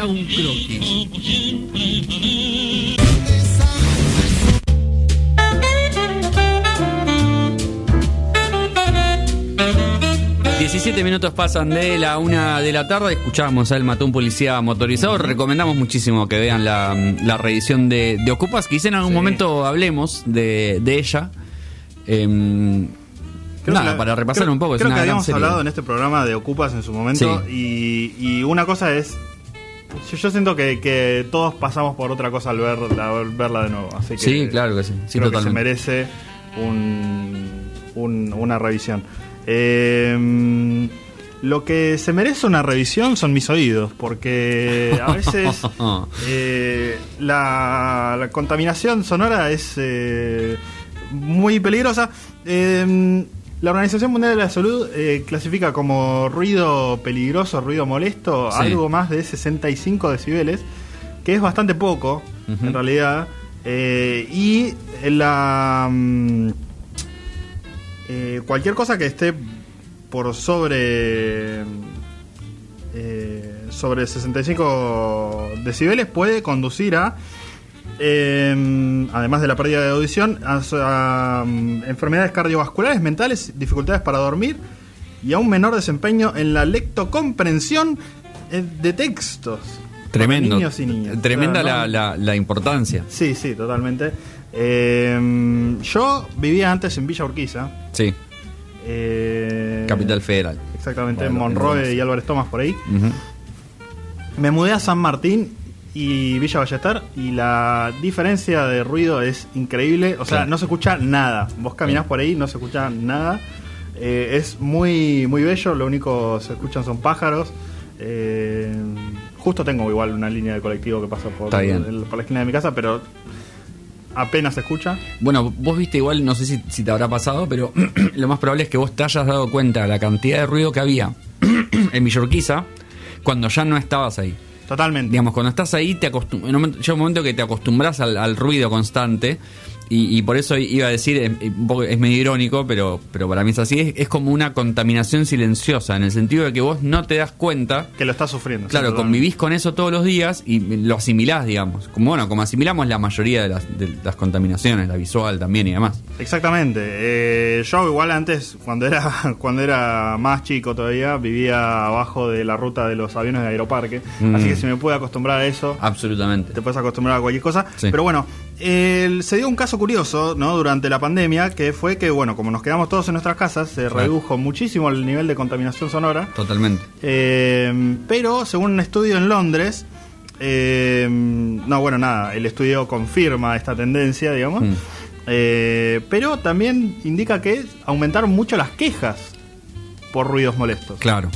hago un croquis? 17 minutos pasan de la una de la tarde. Escuchamos a El Matón Policía Motorizado. Recomendamos muchísimo que vean la, la reedición de, de Ocupas. Quizá en algún Sí. momento hablemos de, de ella. Em, nada, la- para repasar creo- un poco. es Creo una que gran habíamos serie. hablado en este programa de Ocupas en su momento. Y, y una cosa es. Yo, yo siento que, que todos pasamos por otra cosa al verla, al verla de nuevo. Así que Sí, claro que sí. Sí, creo que se merece un, un- una revisión. Eh, lo que se merece una revisión son mis oídos, porque a veces eh, la, la contaminación sonora es eh, muy peligrosa. Eh, la Organización Mundial de la Salud eh, clasifica como ruido peligroso, ruido molesto, Sí. algo más de 65 decibeles, que es bastante poco, en realidad. Eh, y la mm, eh, cualquier cosa que esté por sobre eh, sobre 65 decibeles puede conducir a eh, además de la pérdida de audición a, a, mm, enfermedades cardiovasculares mentales dificultades para dormir y a un menor desempeño en la lectocomprensión eh, de textos Tremendo. niños y niñas. Tremenda la, la- la importancia. Sí, sí, totalmente. Eh, yo vivía antes en Villa Urquiza. Sí, eh, Capital Federal. Exactamente, Bueno, Monroe entonces. y Álvarez Tomás por ahí. Me mudé a San Martín y Villa Ballester y la diferencia de ruido es increíble. O sea, Claro. no se escucha nada. Vos caminás por ahí, no se escucha nada. Eh, es muy, muy bello, lo único que se escuchan son pájaros. Eh, justo tengo igual una línea de colectivo que pasa por, el- la esquina de mi casa, pero apenas se escucha. Bueno, vos viste igual, no sé si, si te habrá pasado, pero lo más probable es que vos te hayas dado cuenta de la cantidad de ruido que había en Villorquiza cuando ya no estabas ahí. Totalmente. Digamos, cuando estás ahí, te acostum- en un momento- llega un momento que te acostumbras al, al ruido constante. Y, y por eso iba a decir, eh, un poco- es medio irónico, pero, pero para mí es así, es, es como una contaminación silenciosa, en el sentido de que vos no te das cuenta que lo estás sufriendo. Claro, convivís con eso todos los días y lo asimilás, digamos. Como bueno, como asimilamos la mayoría de las, de las contaminaciones, la visual también y demás. Exactamente. Eh, yo igual antes, cuando era, cuando era más chico todavía, vivía abajo de la ruta de los aviones de Aeroparque. Mm. Así que si me pude acostumbrar a eso, Absolutamente. te puedes acostumbrar a cualquier cosa. Sí. Pero bueno, el- se dio un caso curioso, ¿no? Durante la pandemia, que fue que, bueno, como nos quedamos todos en nuestras casas, se Claro. redujo muchísimo el nivel de contaminación sonora. Totalmente. Eh, pero según un estudio en Londres, eh, no, bueno, nada, el estudio confirma esta tendencia, digamos. Mm. Eh, pero también indica que aumentaron mucho las quejas por ruidos molestos. Claro.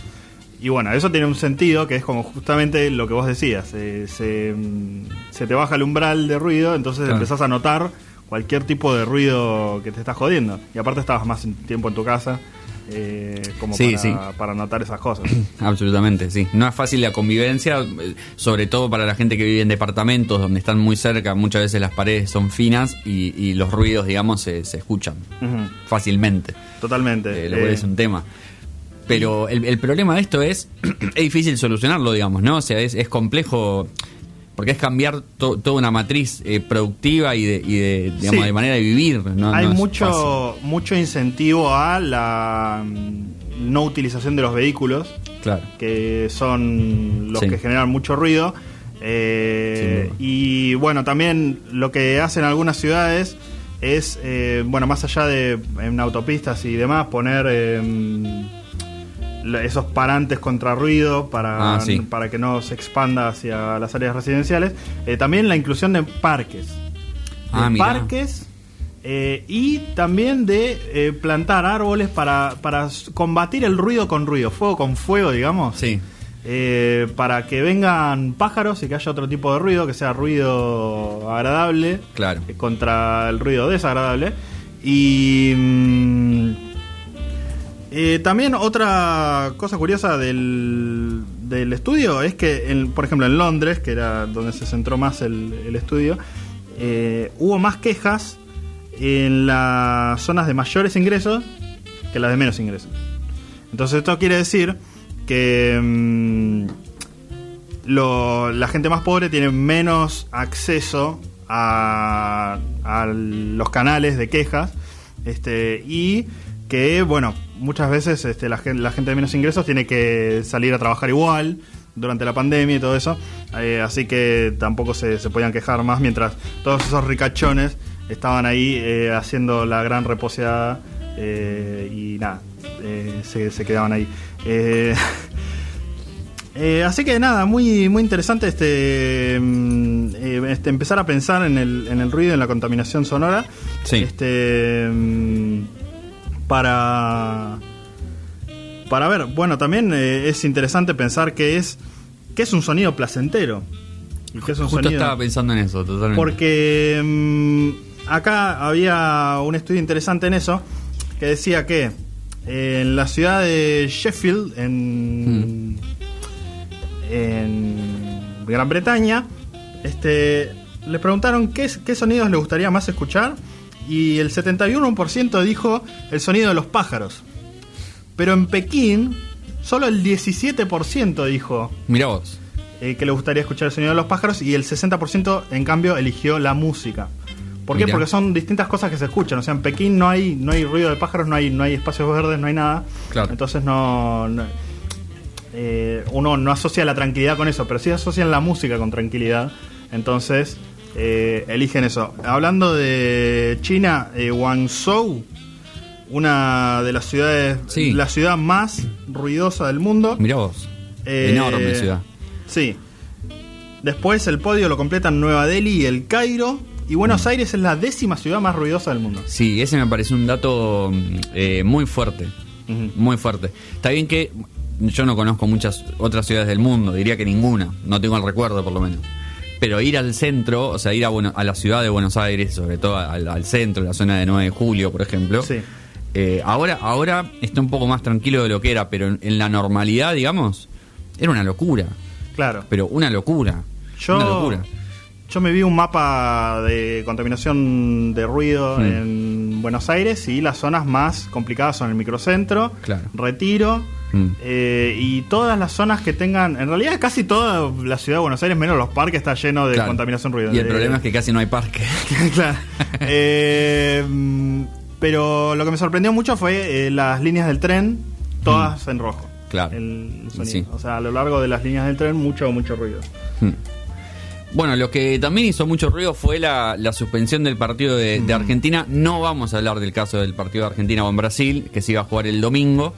Y bueno, eso tiene un sentido que es como justamente lo que vos decías. eh, se, mm, se te baja el umbral de ruido, entonces Claro. empezás a notar cualquier tipo de ruido que te está jodiendo. Y aparte estabas más tiempo en tu casa eh, como Sí, para, sí. para notar esas cosas. Absolutamente, sí. No es fácil la convivencia, eh, sobre todo para la gente que vive en departamentos donde están muy cerca, muchas veces las paredes son finas y, y los ruidos, digamos, se, se escuchan fácilmente. Totalmente. Eh, lo cual Eh, es un tema. Pero el, el problema de esto es, es difícil solucionarlo, digamos, ¿no? O sea, es, es complejo, porque es cambiar to- toda una matriz eh, productiva y de, y de, digamos, Sí. de manera de vivir. No, hay no mucho, mucho incentivo a la mm, no utilización de los vehículos. Claro. que son los Sí. que generan mucho ruido. Eh, y bueno, también lo que hacen algunas ciudades es, eh, bueno, más allá de en autopistas y demás, poner la- esos parantes contra ruido para, Ah, sí. para que no se expanda hacia las áreas residenciales. Eh, también la inclusión de parques. De Ah, mirá. parques eh, y también de eh, plantar árboles para, para combatir el ruido con ruido, fuego con fuego, digamos. Sí. Eh, para que vengan pájaros y que haya otro tipo de ruido, que sea ruido agradable Claro. contra el ruido desagradable. Y mm, eh, también otra cosa curiosa del, del estudio es que, por ejemplo, en Londres, que era donde se centró más el, estudio, eh, hubo más quejas en las zonas de mayores ingresos que las de menos ingresos. Entonces esto quiere decir que mm, la gente más pobre tiene menos acceso a, a los canales de quejas este, y que, bueno, muchas veces este, la, gen- la gente de menos ingresos tiene que salir a trabajar igual durante la pandemia y todo eso, eh, así que tampoco se, se podían quejar más mientras todos esos ricachones estaban ahí eh, haciendo la gran reposeada eh, y nada, se, se quedaban ahí. Así que nada, muy, muy interesante este, mm, este empezar a pensar en el, en el ruido, en la contaminación sonora. Sí. Este, mm, para, para ver, bueno, también eh, es interesante pensar que es, que es un sonido placentero. Que es un Justo sonido- estaba pensando en eso, totalmente. porque mm, acá había un estudio interesante en eso que decía que en la ciudad de Sheffield, en, en Gran Bretaña, este, le preguntaron qué, qué sonidos le gustaría más escuchar y el 71% dijo el sonido de los pájaros. Pero en Pekín, solo el 17% dijo Mira vos. eh, que le gustaría escuchar el sonido de los pájaros y el 60% en cambio eligió la música. ¿Por qué? Mirá. Porque son distintas cosas que se escuchan. O sea, en Pekín no hay, no hay ruido de pájaros, no hay, no hay espacios verdes, no hay nada. Claro. Entonces no... no- eh, uno no asocia la tranquilidad con eso, pero sí asocian la música con tranquilidad. Entonces eh, eligen eso. Hablando de China, eh, Guangzhou, una de las ciudades, Sí. la ciudad más ruidosa del mundo. Mira vos. Eh, Enorme ciudad. Sí. Después el podio lo completan Nueva Delhi y el Cairo. Y Mm. Buenos Aires es la décima ciudad más ruidosa del mundo. Sí, ese me parece un dato mm, eh, muy fuerte. Muy fuerte. Está bien que yo no conozco muchas otras ciudades del mundo, diría que ninguna, no tengo el recuerdo por lo menos. Pero ir al centro, o sea, ir a, Bueno- a la ciudad de Buenos Aires, sobre todo al, al centro, la zona de 9 de julio, por ejemplo. Sí. eh, ahora, ahora está un poco más tranquilo de lo que era, pero en, en la normalidad, digamos, era una locura. Claro. Pero una locura. Yo, Una locura. yo me vi un mapa de contaminación de ruido Mm. en Buenos Aires y las zonas más complicadas son el microcentro, Claro. Retiro. Mm. eh, y todas las zonas que tengan, en realidad casi toda la ciudad de Buenos Aires, menos los parques, está lleno de Claro. contaminación ruido. Y el Eh, problema es que casi no hay parque. claro. Eh, mm, pero lo que me sorprendió mucho fue eh, las líneas del tren, todas en rojo. Claro. El sonido. Sí. O sea, a lo largo de las líneas del tren, mucho, mucho ruido. Hmm. Bueno, lo que también hizo mucho ruido fue la, la suspensión del partido de, de Argentina. No vamos a hablar del caso del partido de Argentina con Brasil, que se iba a jugar el domingo.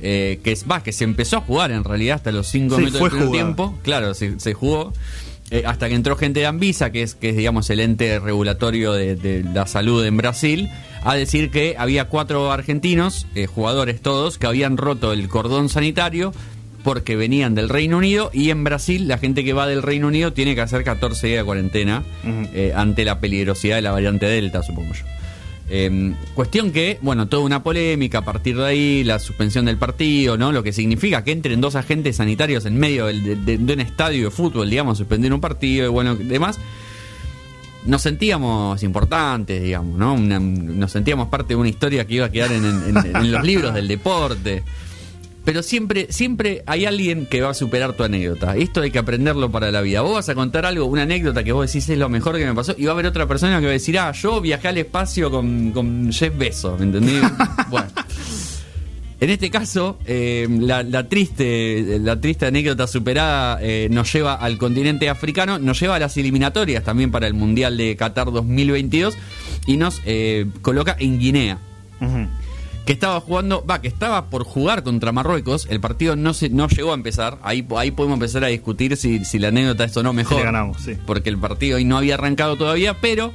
eh, que es va, que se empezó a jugar en realidad hasta los cinco Sí, minutos fue del primer tiempo. Claro, se, se jugó. eh, hasta que entró gente de Anvisa, que es, que es digamos el ente regulatorio de, de la salud en Brasil, a decir que había cuatro argentinos, eh, jugadores todos, que habían roto el cordón sanitario porque venían del Reino Unido y en Brasil la gente que va del Reino Unido tiene que hacer 14 días de cuarentena eh, ante la peligrosidad de la variante Delta, supongo yo. Eh, cuestión que, bueno, toda una polémica a partir de ahí, la suspensión del partido, ¿no? Lo que significa que entren dos agentes sanitarios en medio del- de, de- de un estadio de fútbol, digamos, suspender un partido y bueno, demás. Nos sentíamos importantes, digamos, ¿no? Una- nos sentíamos parte de una historia que iba a quedar en, en- en los libros del deporte. Pero siempre, siempre hay alguien que va a superar tu anécdota. Esto hay que aprenderlo para la vida. Vos vas a contar algo, una anécdota que vos decís es lo mejor que me pasó, y va a haber otra persona que va a decir, ah, yo viajé al espacio con, con Jeff Bezos, ¿me entendí? bueno. En este caso, eh, la, la triste, la triste anécdota superada eh, nos lleva al continente africano, nos lleva a las eliminatorias también para el Mundial de Qatar 2022 y nos eh, coloca en Guinea Ujú. Que estaba jugando, va, que estaba por jugar contra Marruecos, el partido no se, no llegó a empezar, ahí, ahí podemos empezar a discutir si, si la anécdota es o no mejor. le ganamos, sí. Porque el partido ahí no había arrancado todavía, pero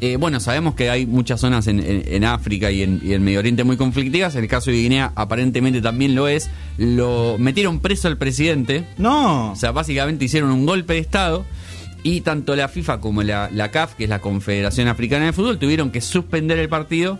eh, bueno, sabemos que hay muchas zonas en, en- en África y en, y en Medio Oriente muy conflictivas, el caso de Guinea aparentemente también lo es, lo metieron preso al presidente, No. o sea, básicamente hicieron un golpe de Estado y tanto la FIFA como la, la CAF, que es la Confederación Africana de Fútbol, tuvieron que suspender el partido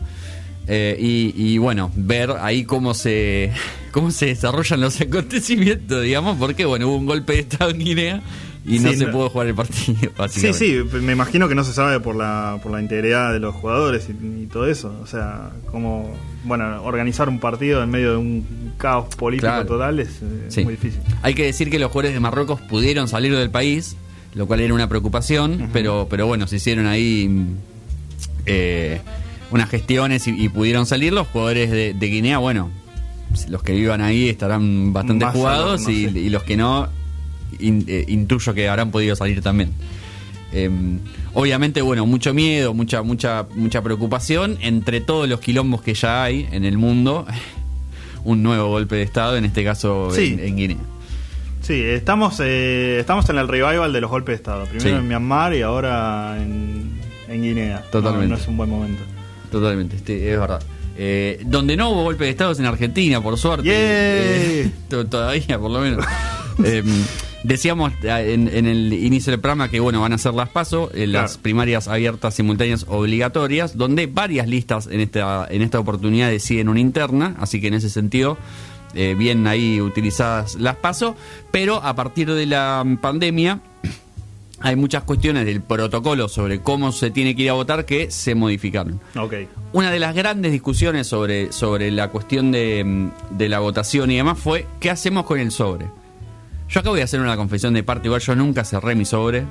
eh, y, y, bueno, ver ahí cómo se, cómo se desarrollan los acontecimientos, digamos, porque bueno, hubo un golpe de Estado en Guinea y no Sí, se no- pudo jugar el partido, Sí, sí, me imagino que no se sabe por la, por la integridad de los jugadores y, y todo eso. O sea, como, bueno, organizar un partido en medio de un caos político Claro. total es eh, Sí. muy difícil. Hay que decir que los jugadores de Marruecos pudieron salir del país, lo cual era una preocupación, pero, pero bueno, se hicieron ahí eh, unas gestiones y, y pudieron salir. Los jugadores de, de Guinea, bueno, los que vivan ahí estarán bastante Más jugados no y, los que no, in- eh, intuyo que habrán podido salir también. Eh, obviamente, bueno, mucho miedo, mucha, mucha, mucha preocupación entre todos los quilombos que ya hay en el mundo. Un nuevo golpe de Estado, en este caso Sí. en, en Guinea. Sí, estamos, eh, estamos en el revival de los golpes de Estado. Primero Sí. en Myanmar y ahora en, en Guinea. Totalmente. No, no es un buen momento. Totalmente, este, es verdad. Eh, donde no hubo golpe de Estado es en Argentina, por suerte. Eh, to- todavía, por lo menos. Eh, decíamos eh, en, en el inicio del programa que bueno van a ser las PASO, las primarias abiertas simultáneas obligatorias, donde varias listas en esta, en esta oportunidad deciden una interna, así que en ese sentido, bien ahí utilizadas las PASO, pero a partir de la pandemia hay muchas cuestiones del protocolo sobre cómo se tiene que ir a votar que se modificaron. Ok. Una de las grandes discusiones sobre, sobre la cuestión de, mm, de la votación y demás fue ¿qué hacemos con el sobre? Yo acá voy a hacer una confesión de parte, igual yo nunca cerré mi sobre.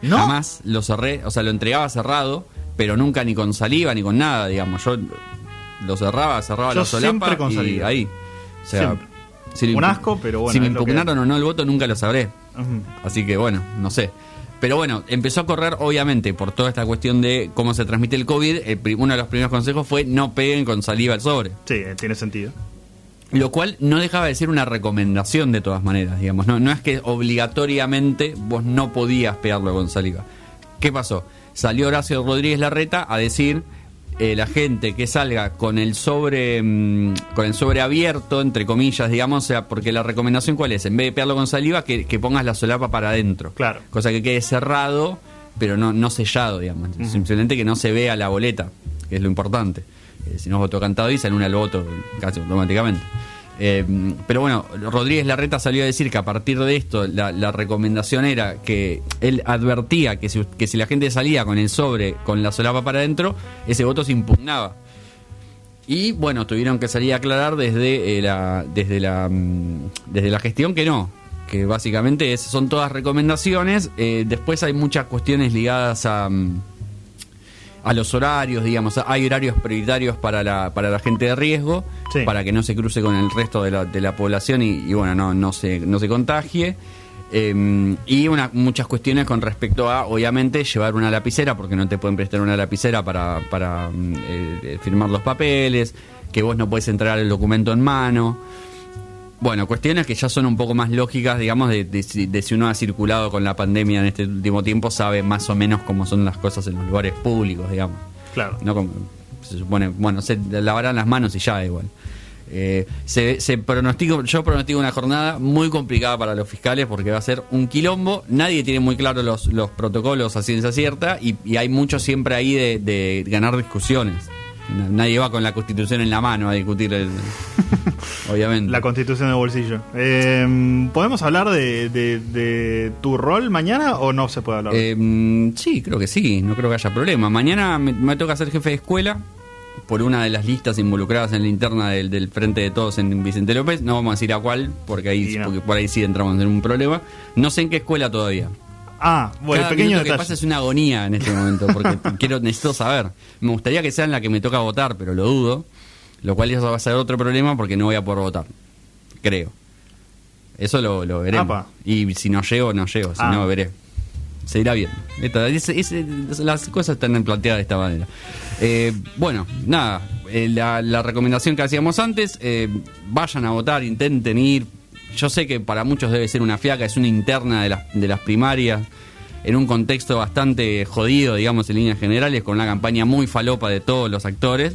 ¿No? Jamás lo cerré, o sea, lo entregaba cerrado, pero nunca ni con saliva ni con nada, digamos. Yo lo cerraba, cerraba Yo la solapa siempre con y saliva. ahí. O sea, Siempre. Si Un asco, pero bueno, Si me que impugnaron o no el voto, nunca lo sabré. Así que bueno, no sé. Pero bueno, empezó a correr, obviamente, por toda esta cuestión de cómo se transmite el COVID. el uno de los primeros consejos fue no peguen con saliva el sobre. Sí, eh, tiene sentido. Lo cual no dejaba de ser una recomendación de todas maneras, digamos. No, no es que obligatoriamente vos no podías pegarlo con saliva. ¿Qué pasó? Salió Horacio Rodríguez Larreta a decir eh, la gente que salga con el sobre mm, con el sobre abierto, entre comillas, digamos, o sea, porque la recomendación cuál es, en vez de pegarlo con saliva, que, que pongas la solapa para adentro. Claro. Cosa que quede cerrado, pero no, no sellado, digamos. Simplemente que no se vea la boleta, que es lo importante. Eh, si no es voto cantado y sale un al voto casi automáticamente. Eh, pero bueno, Rodríguez Larreta salió a decir que a partir de esto la, recomendación era que él advertía que si, que si la gente salía con el sobre, con la solapa para adentro, ese voto se impugnaba. Y bueno, tuvieron que salir a aclarar desde eh, la desde la mm, desde la gestión que no, que básicamente son todas recomendaciones. Eh, después hay muchas cuestiones ligadas a mm, a los horarios, digamos, hay horarios prioritarios para la para la gente de riesgo, Sí. para que no se cruce con el resto de la, de la población y, y, bueno, no no se no se contagie. Eh, y una, muchas cuestiones con respecto a, obviamente, llevar una lapicera, porque no te pueden prestar una lapicera para, para mm, eh, eh, firmar los papeles, que vos no puedes entregar el documento en mano. Bueno, cuestiones que ya son un poco más lógicas, digamos, de, de si- de si uno ha circulado con la pandemia en este último tiempo, sabe más o menos cómo son las cosas en los lugares públicos, digamos. Claro. No como se supone, bueno, se lavarán las manos y ya igual. Eh, se, se pronostico, yo pronostico una jornada muy complicada para los fiscales porque va a ser un quilombo. Nadie tiene muy claro los, los protocolos a ciencia cierta y, y hay mucho siempre ahí de, de ganar discusiones. Na- Nadie va con la constitución en la mano a discutir, el- obviamente. La constitución de bolsillo. Eh, ¿Podemos hablar de, de- de tu rol mañana o no se puede hablar? Eh, mm, sí, creo que sí, no creo que haya problema. Mañana me, me toca ser jefe de escuela por una de las listas involucradas en la interna del, del Frente de Todos en Vicente López. No vamos a decir a cuál, porque ahí no. porque por ahí sí entramos en un problema. No sé en qué escuela todavía. Ah, bueno, Cada pequeño minuto que detalle. pasa es una agonía en este momento, porque quiero necesito saber. Me gustaría que sea en la que me toca votar, pero lo dudo. Lo cual eso va a ser otro problema porque no voy a poder votar. Creo. Eso lo, lo veremos. Apa. Y si no llego, no llego. Si Ah. no, veré. Se irá bien. Esta- es- es- las cosas están planteadas de esta manera. Eh, bueno, nada. eh, la, la recomendación que hacíamos antes, eh, vayan a votar, intenten ir. Yo sé que para muchos debe ser una fiaca, es una interna de las, de las primarias, en un contexto bastante jodido, digamos, en líneas generales, con una campaña muy falopa de todos los actores.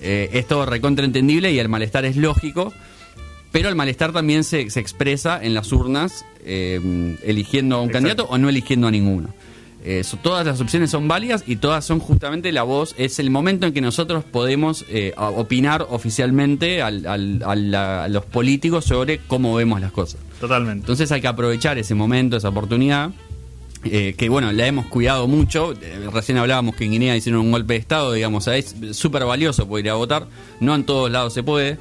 Eh, es todo recontraentendible y el malestar es lógico. Pero el malestar también se, se expresa en las urnas, eh, eligiendo a un Exacto. candidato o no eligiendo a ninguno. Eh, so- todas las opciones son válidas y todas son justamente la voz. Es el momento en que nosotros podemos eh, opinar oficialmente al- al- a, la- a los políticos sobre cómo vemos las cosas. Totalmente. Entonces hay que aprovechar ese momento, esa oportunidad. eh, que bueno, la hemos cuidado mucho. Eh, recién hablábamos que en Guinea hicieron un golpe de Estado, digamos, es súper valioso poder ir a votar. No en todos lados se puede.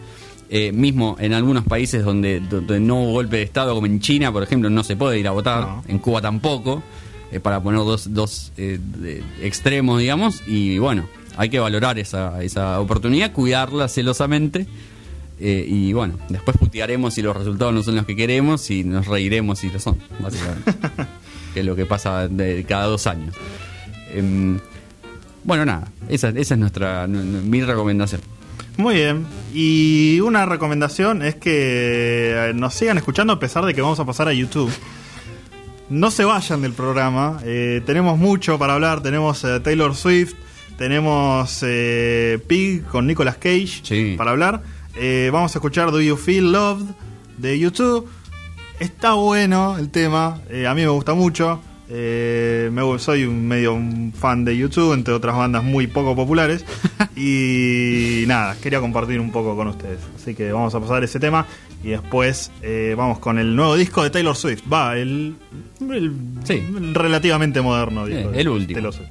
Eh, mismo en algunos países donde, donde no hubo golpe de Estado, como en China, por ejemplo, no se puede ir a votar. No. En Cuba tampoco. Eh, para poner dos, dos eh, de- extremos, digamos. Y bueno, hay que valorar esa, esa oportunidad, cuidarla celosamente. Eh, y bueno, después putearemos si los resultados no son los que queremos y nos reiremos si lo son, básicamente. que es lo que pasa de cada dos años. Em, bueno, nada, esa, esa es nuestra nu- nu- mi recomendación. Muy bien. Y una recomendación es que nos sigan escuchando a pesar de que vamos a pasar a YouTube. No se vayan del programa. eh, tenemos mucho para hablar. Tenemos eh, Taylor Swift. Tenemos eh, Pig con Nicolas Cage Sí. para hablar. Eh, vamos a escuchar Do You Feel Loved de YouTube. Está bueno el tema. eh, a mí me gusta mucho. Eh, me soy un medio un fan de YouTube, entre otras bandas muy poco populares. y nada, quería compartir un poco con ustedes. Así que vamos a pasar ese tema. Y después eh, vamos con el nuevo disco de Taylor Swift. Va, el, el- Sí. el relativamente moderno disco Eh, el último. Taylor Swift.